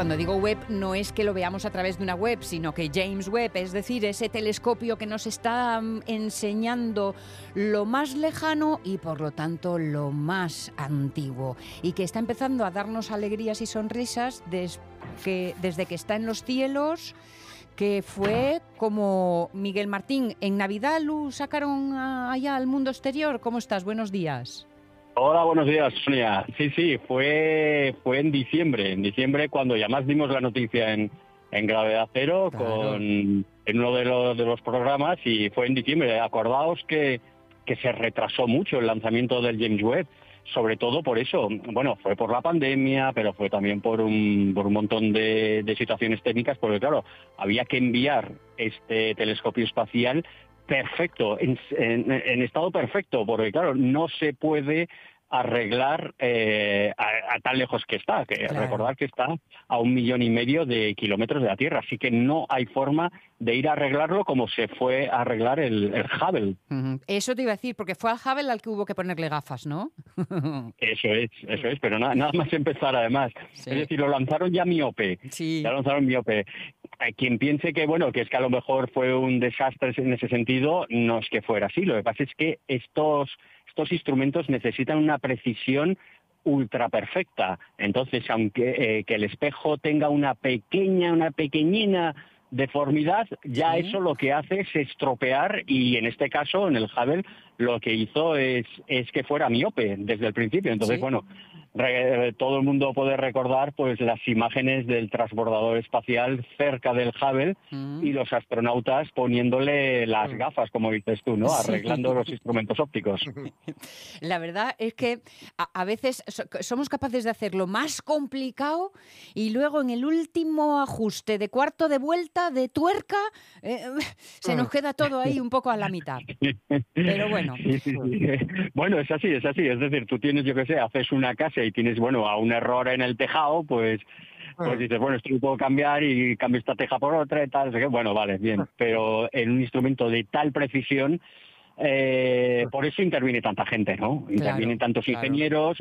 cuando digo web no es que lo veamos a través de una web, sino que James Webb, es decir, ese telescopio que nos está mm, enseñando lo más lejano y por lo tanto lo más antiguo y que está empezando a darnos alegrías y sonrisas desde que, desde que está en los cielos que fue como Miguel Martín. En Navidad lo sacaron allá al mundo exterior. ¿Cómo estás? Buenos días. Hola, buenos días, Sonia. Sí, sí, fue, fue en diciembre, en diciembre cuando ya más dimos la noticia en, en Gravedad Cero con, en uno de los, de los programas y fue en diciembre. Acordaos que, que se retrasó mucho el lanzamiento del James Webb, sobre todo por eso. Bueno, fue por la pandemia, pero fue también por un, por un montón de, de situaciones técnicas, porque claro, había que enviar este telescopio espacial perfecto, en, estado perfecto, porque claro, no se puede arreglar eh, a, tan lejos que está, que recordar que está a un millón y medio de kilómetros de la Tierra, así que no hay forma de ir a arreglarlo como se fue a arreglar el, Hubble. Eso te iba a decir, porque fue al Hubble al que hubo que ponerle gafas, ¿no? eso es, eso es, pero nada, más empezar además. Es decir, lo lanzaron ya miope, sí. ya lanzaron miope quien piense que bueno que es que a lo mejor fue un desastre en ese sentido no es que fuera así lo que pasa es que estos estos instrumentos necesitan una precisión ultra perfecta. Entonces aunque eh, que el espejo tenga una pequeña una pequeñina deformidad, ya eso lo que hace es estropear y en este caso, en el Hubble, lo que hizo es, es que fuera miope desde el principio. Entonces, bueno, todo el mundo puede recordar pues las imágenes del transbordador espacial cerca del Hubble mm. y los astronautas poniéndole las mm. gafas, como dices tú, ¿no? Arreglando los instrumentos ópticos. La verdad es que a, veces somos capaces de hacer lo más complicado y luego en el último ajuste de cuarto de vuelta, de tuerca, eh, se nos queda todo ahí un poco a la mitad. Pero bueno. bueno, es así, es así. Es decir, tú tienes, yo qué sé, haces una casa y tienes, bueno, a un error en el tejado, pues pues ah. dices, bueno, esto lo puedo cambiar y cambio esta teja por otra y tal. Bueno, vale, bien. Ah. Pero en un instrumento de tal precisión, eh, por eso interviene tanta gente, ¿no? Intervienen tantos ingenieros.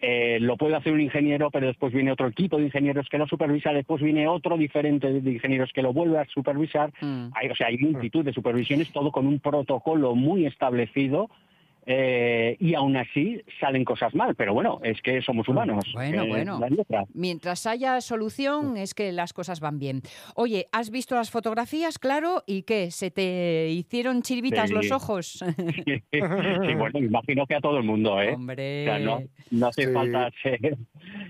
Eh, lo puede hacer un ingeniero, pero después viene otro equipo de ingenieros que lo supervisa, después viene otro diferente de ingenieros que lo vuelve a supervisar. Mm. Hay, o sea, hay multitud de supervisiones, todo con un protocolo muy establecido eh, y aún así salen cosas mal, pero bueno, es que somos humanos. Bueno, bueno. Mientras haya solución es que las cosas van bien. Oye, ¿has visto las fotografías, claro? ¿Y qué? ¿Se te hicieron chiribitas los ojos? sí, bueno, imagino que a todo el mundo, ¿eh? Hombre. no, hace falta ser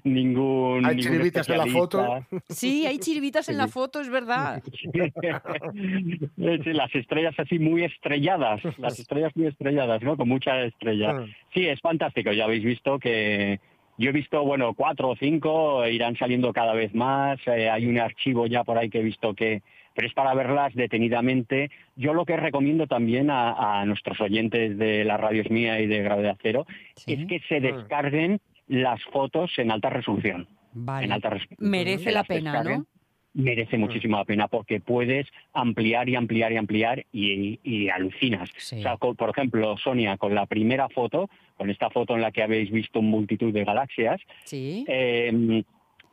ningún... ¿Hay chiribitas en la foto? Sí, hay chiribitas en la foto, es verdad. las estrellas así muy estrelladas, las estrellas muy estrelladas, ¿no? Con mucha estrella. Ah. Sí, es fantástico. Ya habéis visto que yo he visto, bueno, cuatro o cinco, irán saliendo cada vez más. Eh, hay un archivo ya por ahí que he visto que, pero es para verlas detenidamente. Yo lo que recomiendo también a, nuestros oyentes de la Radio Mía y de Gravedad Cero es que se ah. descarguen las fotos en alta resolución. En alta resolución. Merece la pena, ¿no? Merece muchísimo la pena porque puedes ampliar y ampliar y ampliar y, alucinas. O sea, por ejemplo, Sonia, con la primera foto, con esta foto en la que habéis visto multitud de galaxias, sí. Em,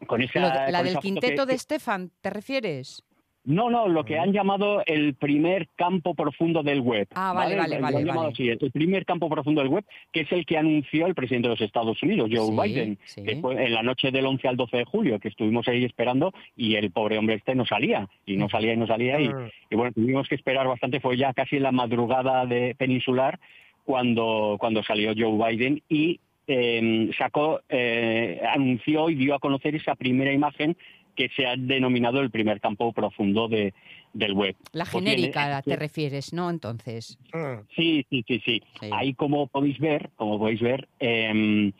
con esa, la del quinteto de Stefan, ¿te refieres? No, no, lo que han llamado el primer campo profundo del web. Ah, vale, vale, vale. el primer campo profundo del web, que es el que anunció el presidente de los Estados Unidos, Joe Biden, que fue en la noche del 11 al 12 de julio, que estuvimos ahí esperando y el pobre hombre este no salía, y no salía y no salía, y, ah. bueno, tuvimos que esperar bastante, fue ya casi la madrugada de peninsular cuando, cuando salió Joe Biden y em, sacó, eh, anunció y dio a conocer esa primera imagen que se ha denominado el primer campo profundo de, del web. La genérica te refieres, ¿no? Entonces. Ah. Sí, sí, sí, sí. Ahí como podéis ver, como podéis ver, em,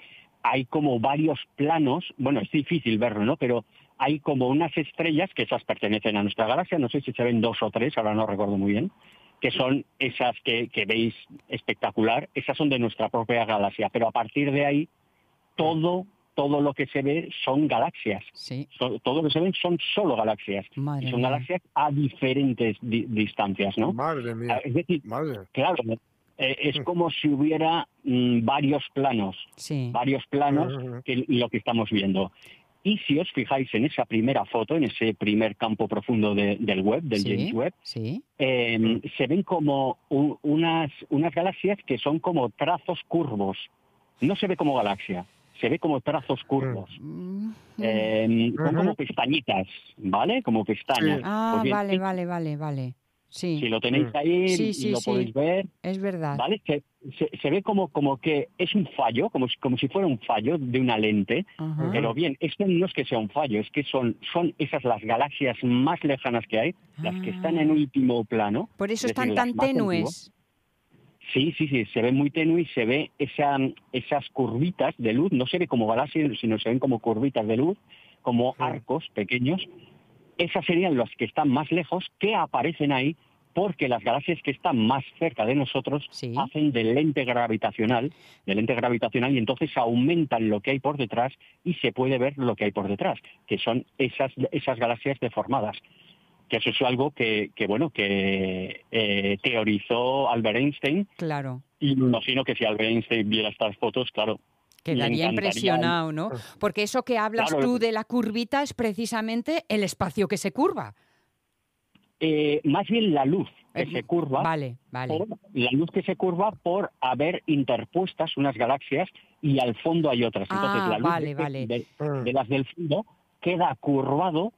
hay como varios planos, bueno, es difícil verlo, ¿no? Pero hay como unas estrellas, que esas pertenecen a nuestra galaxia, no sé si se ven dos o tres, ahora no recuerdo muy bien, que son esas que, que veis espectacular, esas son de nuestra propia galaxia, pero a partir de ahí todo todo lo que se ve son galaxias. todo lo que se ven son solo galaxias. y son galaxias a diferentes distancias, ¿no? Madre mía. Ah, es decir, claro, eh, es mm. como si hubiera mm, varios planos, varios planos que lo que estamos viendo. Y si os fijáis en esa primera foto, en ese primer campo profundo del web, del James Webb, em, se ven como unas, unas galaxias que son como trazos curvos. No se ve como galaxia, se ve como trazos curvos. Mm. Em, son como pestañitas, ¿vale? Como pestañas. Ah, pues vale, vale, vale, vale. Si lo tenéis mm. ahí y lo podéis ver. Es verdad. ¿vale? Se, se, ve como, como que es un fallo, como, como si fuera un fallo de una lente. Pero bien, esto no es que sea un fallo, es que son, son esas las galaxias más lejanas que hay, las que están en ah. último plano. Por eso están tan tenues. Sí, sí, sí, se ve muy tenue y se ve esa, esas curvitas de luz, no se ve como galaxias, sino se ven como curvitas de luz, como arcos pequeños, esas serían las que están más lejos, que aparecen ahí porque las galaxias que están más cerca de nosotros hacen de lente gravitacional, de lente gravitacional y entonces aumentan lo que hay por detrás y se puede ver lo que hay por detrás, que son esas, esas galaxias deformadas. Que eso es algo que, bueno, que eh, teorizó Albert Einstein. Claro. Y me imagino que si Albert Einstein viera estas fotos, claro, Quedaría impresionado, ¿no? Porque eso que hablas tú de la curvita es precisamente el espacio que se curva. Eh, más bien la luz que se curva. Vale, vale. la luz que se curva por haber interpuestas unas galaxias y al fondo hay otras. Entonces ah, la luz vale, vale. de, las del fondo queda curvado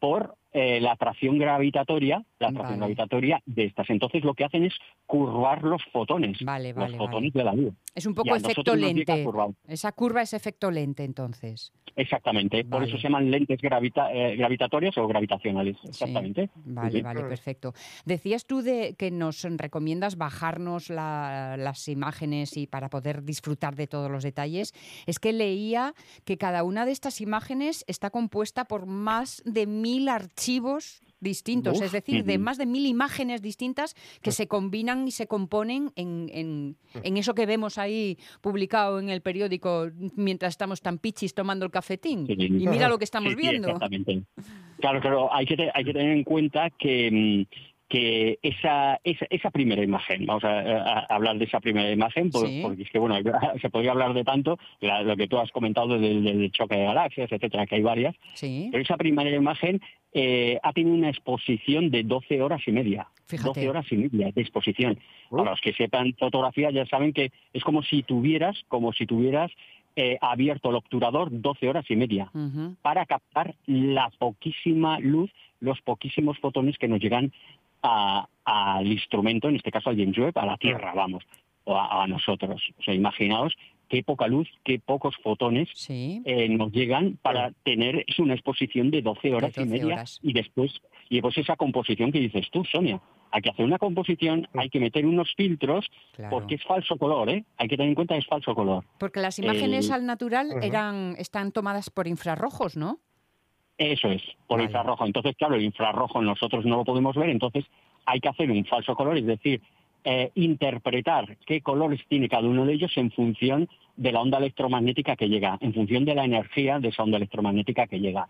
por eh, la atracción gravitatoria, la atracción gravitatoria de estas. Entonces lo que hacen es curvar los fotones, los fotones de la luz. Es un poco efecto lente. Esa curva es efecto lente, entonces. Exactamente, por eso se llaman lentes eh, gravitatorias o gravitacionales, exactamente. Vale, vale, perfecto. Decías tú de que nos recomiendas bajarnos las imágenes y para poder disfrutar de todos los detalles. Es que leía que cada una de estas imágenes está compuesta por más de mil archivos distintos, es decir, de más de mil imágenes distintas que se combinan y se componen en, eso que vemos ahí publicado en el periódico mientras estamos tan pichis tomando el cafetín. Y mira lo que estamos viendo. exactamente. Claro, claro, hay que, hay que tener en cuenta que mm, que esa, esa, primera imagen, vamos a, hablar de esa primera imagen, porque es que bueno, se podría hablar de tanto, lo que tú has comentado del, choque de galaxias, etcétera, que hay varias, pero esa primera imagen eh, ha tenido una exposición de 12 horas y media. 12 horas y media de exposición. Para los que sepan fotografía ya saben que es como si tuvieras, como si tuvieras eh, abierto el obturador 12 horas y media para captar la poquísima luz, los poquísimos fotones que nos llegan al instrumento, en este caso al James Webb, a la Tierra, vamos, o a, nosotros. O sea, imaginaos qué poca luz, qué pocos fotones eh, nos llegan para tener una exposición de 12 horas y media y después y después esa composición que dices tú, Sonia. Hay que hacer una composición, hay que meter unos filtros, porque es falso color, ¿eh? Hay que tener en cuenta que es falso color. Porque las imágenes al natural eran, están tomadas por infrarrojos, ¿no? Eso es, por infrarrojo. Entonces, claro, el infrarrojo nosotros no lo podemos ver, entonces hay que hacer un falso color, es decir, eh, interpretar qué colores tiene cada uno de ellos en función de la onda electromagnética que llega, en función de la energía de esa onda electromagnética que llega.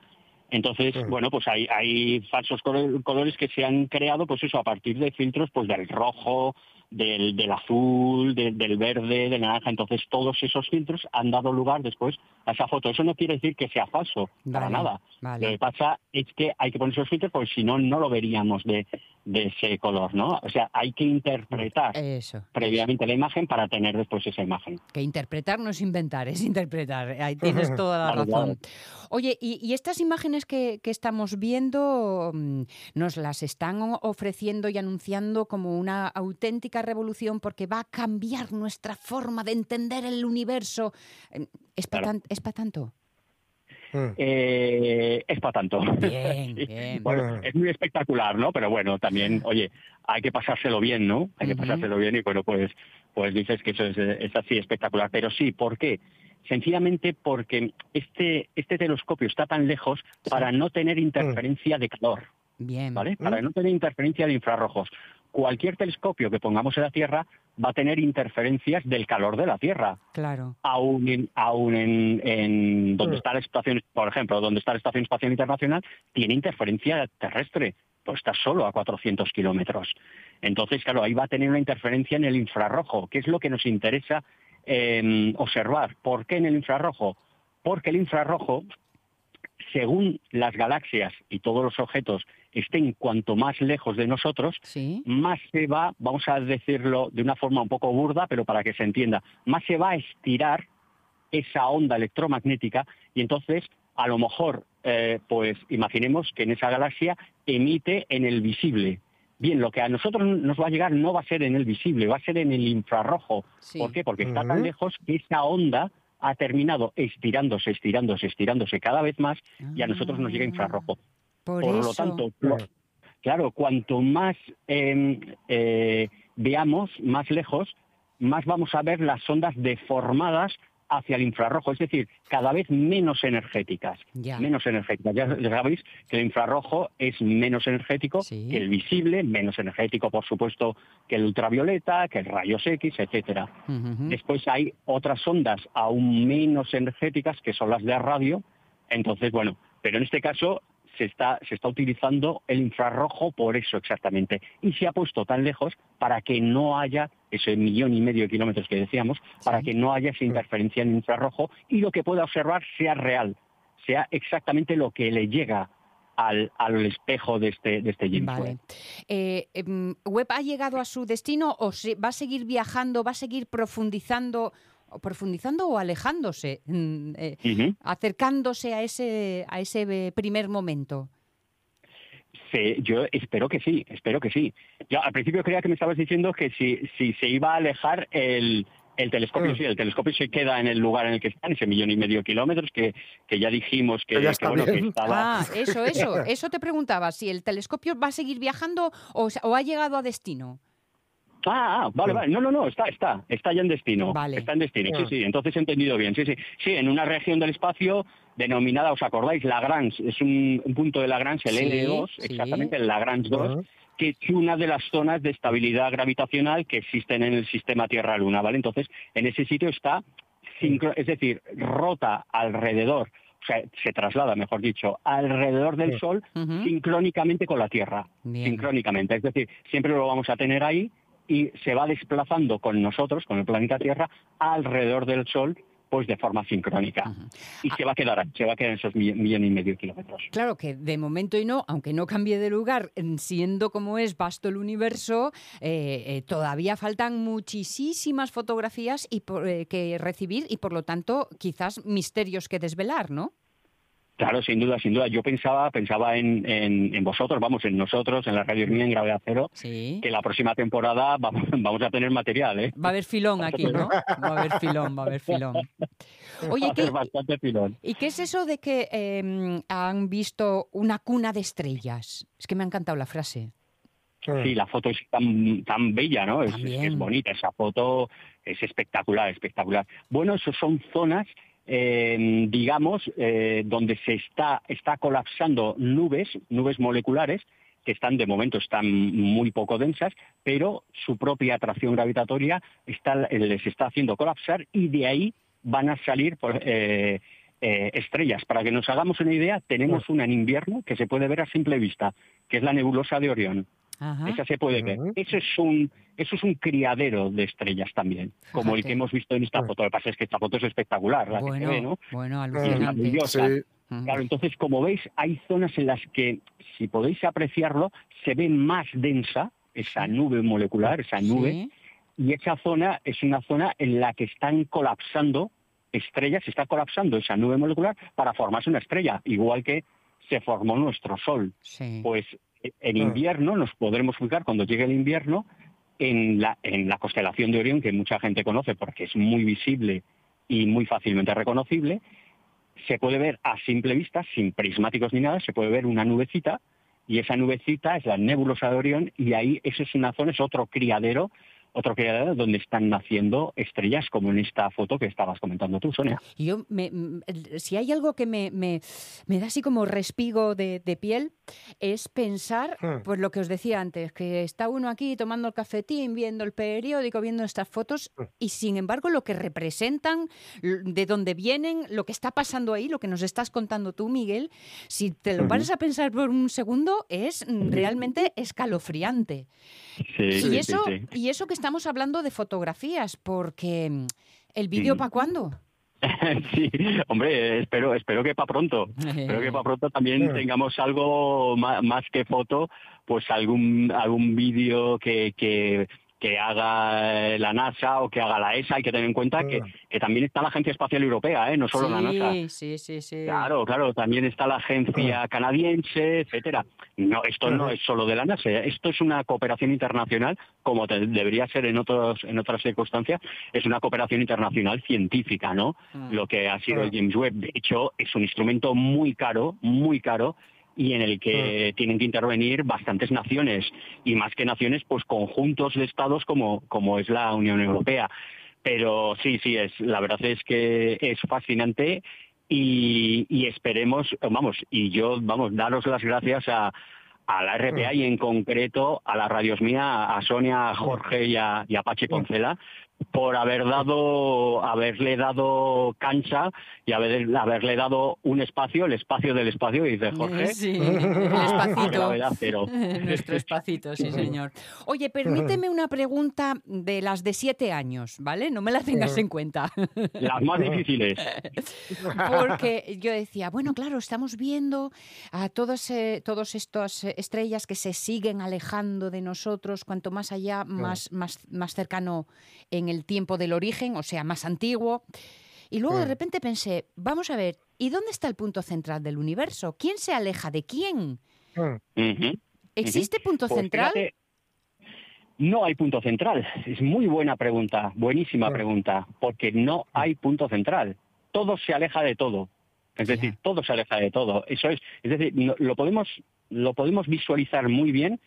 Entonces, bueno, pues hay, hay falsos colores que se han creado, pues eso, a partir de filtros pues del rojo, del, del azul, del verde, del naranja. Entonces, todos esos filtros han dado lugar después a esa foto. Eso no quiere decir que sea falso, para nada. Lo que pasa es que hay que poner esos filtros porque si no, no lo veríamos de, de ese color, ¿no? O sea, hay que interpretar previamente la imagen para tener después esa imagen. Que interpretar no es inventar, es interpretar. Ahí tienes toda la razón. Oye, y, estas imágenes que, que, estamos viendo mm, nos las están ofreciendo y anunciando como una auténtica revolución porque va a cambiar nuestra forma de entender el universo. Em, ¿Es para tanto? Mm. Eh, es para tanto. bueno, es muy espectacular, ¿no? Pero bueno, también, oye, hay que pasárselo bien, ¿no? Hay que pasárselo bien y bueno, pues, pues dices que eso es, así espectacular. Pero sí, ¿por qué? Sencillamente porque este, este telescopio está tan lejos para no tener interferencia de calor. Bien. ¿Vale? Para mm. no tener interferencia de infrarrojos. Cualquier telescopio que pongamos en la Tierra va a tener interferencias del calor de la Tierra. Claro. Aún en, aún en, donde mm. está la estación, por ejemplo, donde está la Estación Espacial Internacional, tiene interferencia terrestre, pues está solo a 400 kilómetros. Entonces, claro, ahí va a tener una interferencia en el infrarrojo, que es lo que nos interesa em, observar. ¿Por qué en el infrarrojo? Porque el infrarrojo según las galaxias y todos los objetos estén cuanto más lejos de nosotros, más se va, vamos a decirlo de una forma un poco burda, pero para que se entienda, más se va a estirar esa onda electromagnética y entonces a lo mejor, eh, pues imaginemos que en esa galaxia emite en el visible. Bien, lo que a nosotros nos va a llegar no va a ser en el visible, va a ser en el infrarrojo. ¿Por qué? Porque está tan lejos que esa onda ha terminado estirándose, estirándose, estirándose cada vez más y a nosotros nos llega infrarrojo. Por, lo tanto, claro, cuanto más em, eh, veamos, más lejos, más vamos a ver las ondas deformadas hacia el infrarrojo, es decir, cada vez menos energéticas. Menos energéticas. Ya, sabéis que el infrarrojo es menos energético que el visible, menos energético, por supuesto, que el ultravioleta, que el rayos X, etcétera. Después hay otras ondas aún menos energéticas, que son las de radio. Entonces, bueno, pero en este caso se está, se está utilizando el infrarrojo por eso exactamente. Y se ha puesto tan lejos para que no haya ese millón y medio de kilómetros que decíamos, para que no haya esa interferencia en infrarrojo y lo que pueda observar sea real, sea exactamente lo que le llega al, al, espejo de este, de este James Webb. Eh, em, ¿Webb ha llegado a su destino o va a seguir viajando, va a seguir profundizando profundizando o alejándose, mm, eh, acercándose a ese, a ese primer momento? Sí, yo espero que sí, espero que sí. Yo al principio creía que me estabas diciendo que si, si se iba a alejar el, el telescopio, mm. sí, el telescopio se queda en el lugar en el que está, en ese millón y medio de kilómetros, que, que ya dijimos que, bueno, que estaba... Ah, eso, eso, eso te preguntaba, si el telescopio va a seguir viajando o, o ha llegado a destino. Ah, ah, vale, vale. No, no, no, está, está, está ya en destino. Vale. Está en destino, sí, ah. sí. Entonces he entendido bien. Sí, sí. Sí, en una región del espacio denominada, ¿os acordáis? Lagrange, es un, punto de Lagrange, el L2, exactamente, el Lagrange 2, que es una de las zonas de estabilidad gravitacional que existen en el sistema Tierra-Luna, ¿vale? Entonces, en ese sitio está, es decir, rota alrededor o sea, se traslada, mejor dicho, alrededor del Sol sincrónicamente con la Tierra. Sincrónicamente. Es decir, siempre lo vamos a tener ahí y se va desplazando con nosotros, con el planeta Tierra, alrededor del Sol pues de forma sincrónica. Y se va a quedar, se va a quedar en esos millones y medio de kilómetros. Claro que de momento y no, aunque no cambie de lugar, siendo como es vasto el universo, eh, eh, todavía faltan muchísimas fotografías y eh, que recibir y por lo tanto quizás misterios que desvelar, ¿no? Claro, sin duda, sin duda. Yo pensaba, pensaba en, en, vosotros, vamos, en nosotros, en la radio mía, en Gravedad Cero, que la próxima temporada vamos, vamos, a tener material, ¿eh? Va a haber filón aquí, ¿no? Va a haber filón, va a haber filón. Oye, ¿qué, bastante filón. ¿y qué es eso de que em, han visto una cuna de estrellas? Es que me ha encantado la frase. Sí, la foto es tan, tan bella, ¿no? Es, es, bonita, esa foto es espectacular, espectacular. Bueno, eso son zonas eh, digamos, eh, donde se está, está colapsando nubes, nubes moleculares, que están de momento están muy poco densas, pero su propia atracción gravitatoria está, les está haciendo colapsar y de ahí van a salir eh, eh, estrellas. Para que nos hagamos una idea, tenemos una en invierno que se puede ver a simple vista, que es la nebulosa de Orión. Esa se puede ver. Eso es un eso es un criadero de estrellas también, como el que hemos visto en esta foto. Lo que pasa es que esta foto es espectacular, la bueno, que se ve, ¿no? Bueno, alucinante. Claro, entonces, como veis, hay zonas en las que, si podéis apreciarlo, se ve más densa esa nube molecular, esa nube, y esa zona es una zona en la que están colapsando estrellas, se está colapsando esa nube molecular para formarse una estrella, igual que se formó nuestro Sol. Pues en invierno nos podremos ubicar, cuando llegue el invierno, en la, en la constelación de Orión, que mucha gente conoce porque es muy visible y muy fácilmente reconocible, se puede ver a simple vista, sin prismáticos ni nada, se puede ver una nubecita, y esa nubecita es la nebulosa de Orión, y ahí eso es una zona, es otro criadero otro que donde están naciendo estrellas, como en esta foto que estabas comentando tú, Sonia. Yo, si hay algo que me, me, da así como respigo de, piel, es pensar, hmm. pues lo que os decía antes, que está uno aquí tomando el cafetín, viendo el periódico, viendo estas fotos, hmm. y sin embargo lo que representan, de dónde vienen, lo que está pasando ahí, lo que nos estás contando tú, Miguel, si te lo pares a pensar por un segundo, es realmente escalofriante. y, eso, y eso que estamos hablando de fotografías, porque mm, ¿el vídeo para cuándo? sí, hombre, espero, espero que para pronto. espero que para pronto también tengamos algo más, que foto, pues algún algún vídeo que, que que haga la NASA o que haga la ESA. Hay que tener en cuenta que, que también está la Agencia Espacial Europea, ¿eh? no solo la NASA. Sí, sí, sí. Claro, claro, también está la Agencia Canadiense, etcétera. No, esto no es solo de la NASA, esto es una cooperación internacional, como debería ser en otros en otras circunstancias, es una cooperación internacional científica, ¿no? Lo que ha sido el James Webb. De hecho, es un instrumento muy caro, muy caro, y en el que mm. tienen que intervenir bastantes naciones y más que naciones, pues conjuntos de estados como, como es la Unión Europea. Pero sí, sí, es, la verdad es que es fascinante y, y esperemos, vamos, y yo, vamos, daros las gracias a, a la RPA mm. y en concreto a las radios mía, a Sonia, a Jorge y a, y a Pachi Poncela, por haber dado, haberle dado cancha y haber, haberle dado un espacio, el espacio del espacio, dice Jorge. Sí, el espacito. Nuestro espacito, sí, señor. Oye, permíteme una pregunta de las de siete años, ¿vale? No me la tengas en cuenta. Las más difíciles. Porque yo decía, bueno, claro, estamos viendo a todas, eh, todas estas estrellas que se siguen alejando de nosotros, cuanto más allá, más, más, más cercano en el tiempo del origen, o sea, más antiguo. Y luego de repente pensé, vamos a ver, ¿y dónde está el punto central del universo? ¿Quién se aleja de quién? ¿Existe punto pues central? no hay punto central. Es muy buena pregunta, buenísima pregunta, porque no hay punto central. Todo se aleja de todo. Es decir, todo se aleja de todo. Eso es, es decir, lo podemos lo podemos visualizar muy bien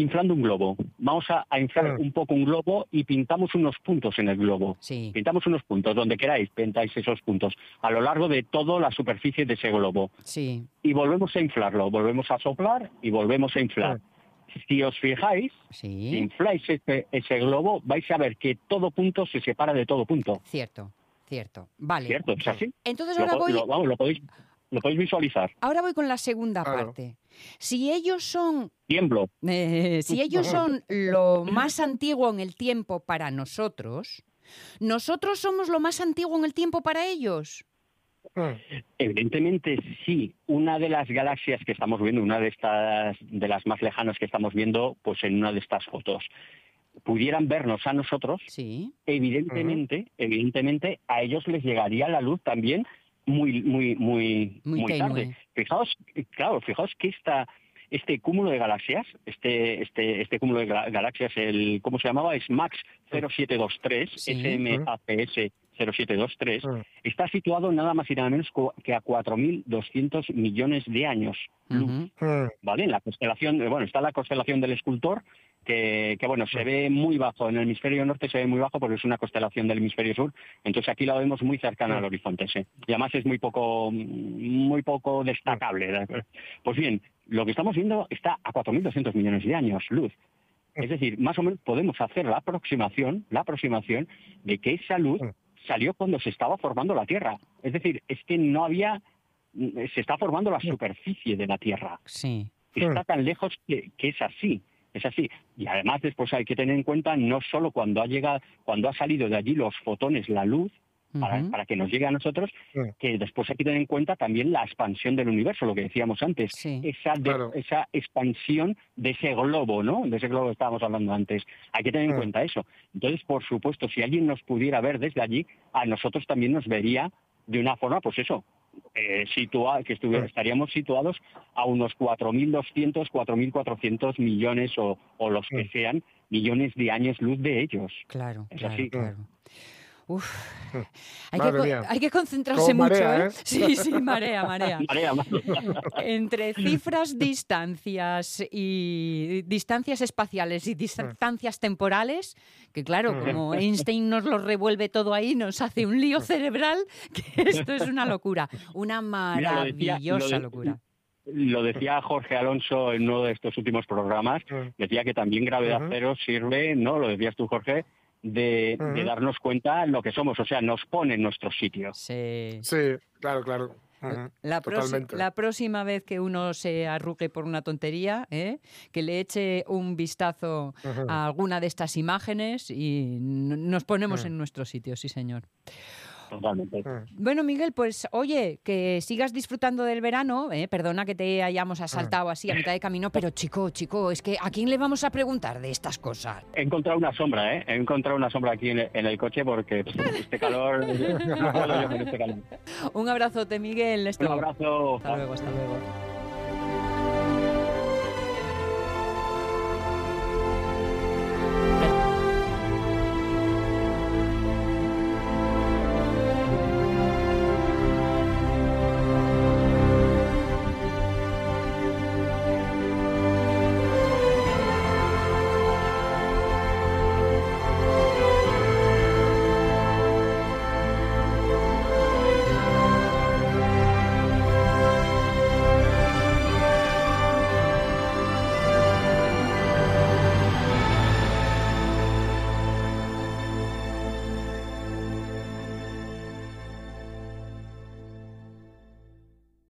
inflando un globo. Vamos a, inflar un poco un globo y pintamos unos puntos en el globo. Pintamos unos puntos, donde queráis, pintáis esos puntos, a lo largo de toda la superficie de ese globo. Sí. Y volvemos a inflarlo, volvemos a soplar y volvemos a inflar. Si os fijáis, si infláis ese, ese globo, vais a ver que todo punto se separa de todo punto. Cierto, cierto. Vale. Cierto, es así. Entonces ahora voy... vamos, lo podéis lo podéis visualizar. Ahora voy con la segunda parte. Si ellos son. Tiemblo. Eh, si ellos son lo más antiguo en el tiempo para nosotros, ¿nosotros somos lo más antiguo en el tiempo para ellos? Evidentemente sí. Una de las galaxias que estamos viendo, una de estas, de las más lejanas que estamos viendo, pues en una de estas fotos, pudieran vernos a nosotros, sí. evidentemente, evidentemente a ellos les llegaría la luz también muy, muy, muy, muy, tarde. Fijaos, claro, fijaos que esta, este cúmulo de galaxias, este, este, este cúmulo de galaxias, el, ¿cómo se llamaba? Es MAX 0723, SMAPS 0723, está situado nada más y nada menos que a 4.200 millones de años ¿Vale? En la constelación, bueno, está la constelación del escultor, que, bueno, se ve muy bajo. En el hemisferio norte se ve muy bajo porque es una constelación del hemisferio sur. Entonces aquí la vemos muy cercana al horizonte, sí. Y además es muy poco, muy poco destacable. Pues bien, lo que estamos viendo está a 4.200 millones de años, luz. Es decir, más o menos podemos hacer la aproximación, la aproximación de que esa luz salió cuando se estaba formando la Tierra. Es decir, es que no había, se está formando la superficie de la Tierra. Sí. Está tan lejos que es así es así. Y además después hay que tener en cuenta no solo cuando ha llegado, cuando ha salido de allí los fotones, la luz, para, que nos llegue a nosotros, que después hay que tener en cuenta también la expansión del universo, lo que decíamos antes, esa, esa expansión de ese globo, ¿no? De ese globo que estábamos hablando antes. Hay que tener en cuenta eso. Entonces, por supuesto, si alguien nos pudiera ver desde allí, a nosotros también nos vería de una forma, pues eso, eh, que estaríamos situados a unos 4.200, 4.400 millones o, o los que sean millones de años luz de ellos. Claro, claro, claro. Uf, hay, que, hay que, concentrarse mucho, ¿eh? ¿eh? Sí, sí, marea, marea. marea, Entre cifras, distancias y distancias espaciales y distancias temporales, que claro, como Einstein nos lo revuelve todo ahí, nos hace un lío cerebral, que esto es una locura, una maravillosa locura lo decía Jorge Alonso en uno de estos últimos programas, decía que también gravedad cero sirve, ¿no? Lo decías tú, Jorge, de, darnos cuenta lo que somos, o sea, nos pone en nuestro sitio. Sí, sí claro, claro. La, la, próxima vez que uno se arrugue por una tontería, ¿eh? que le eche un vistazo a alguna de estas imágenes y nos ponemos en nuestro sitio, sí señor. Totalmente. Mm. Bueno, Miguel, pues oye, que sigas disfrutando del verano. ¿eh? Perdona que te hayamos asaltado así a mitad de camino, pero chico, chico, es que ¿a quién le vamos a preguntar de estas cosas? He encontrado una sombra, ¿eh? He encontrado una sombra aquí en el, en el coche porque pff, este calor... no puedo yo con este calor. Un abrazote, Miguel. Un abrazo. Hasta luego, hasta luego.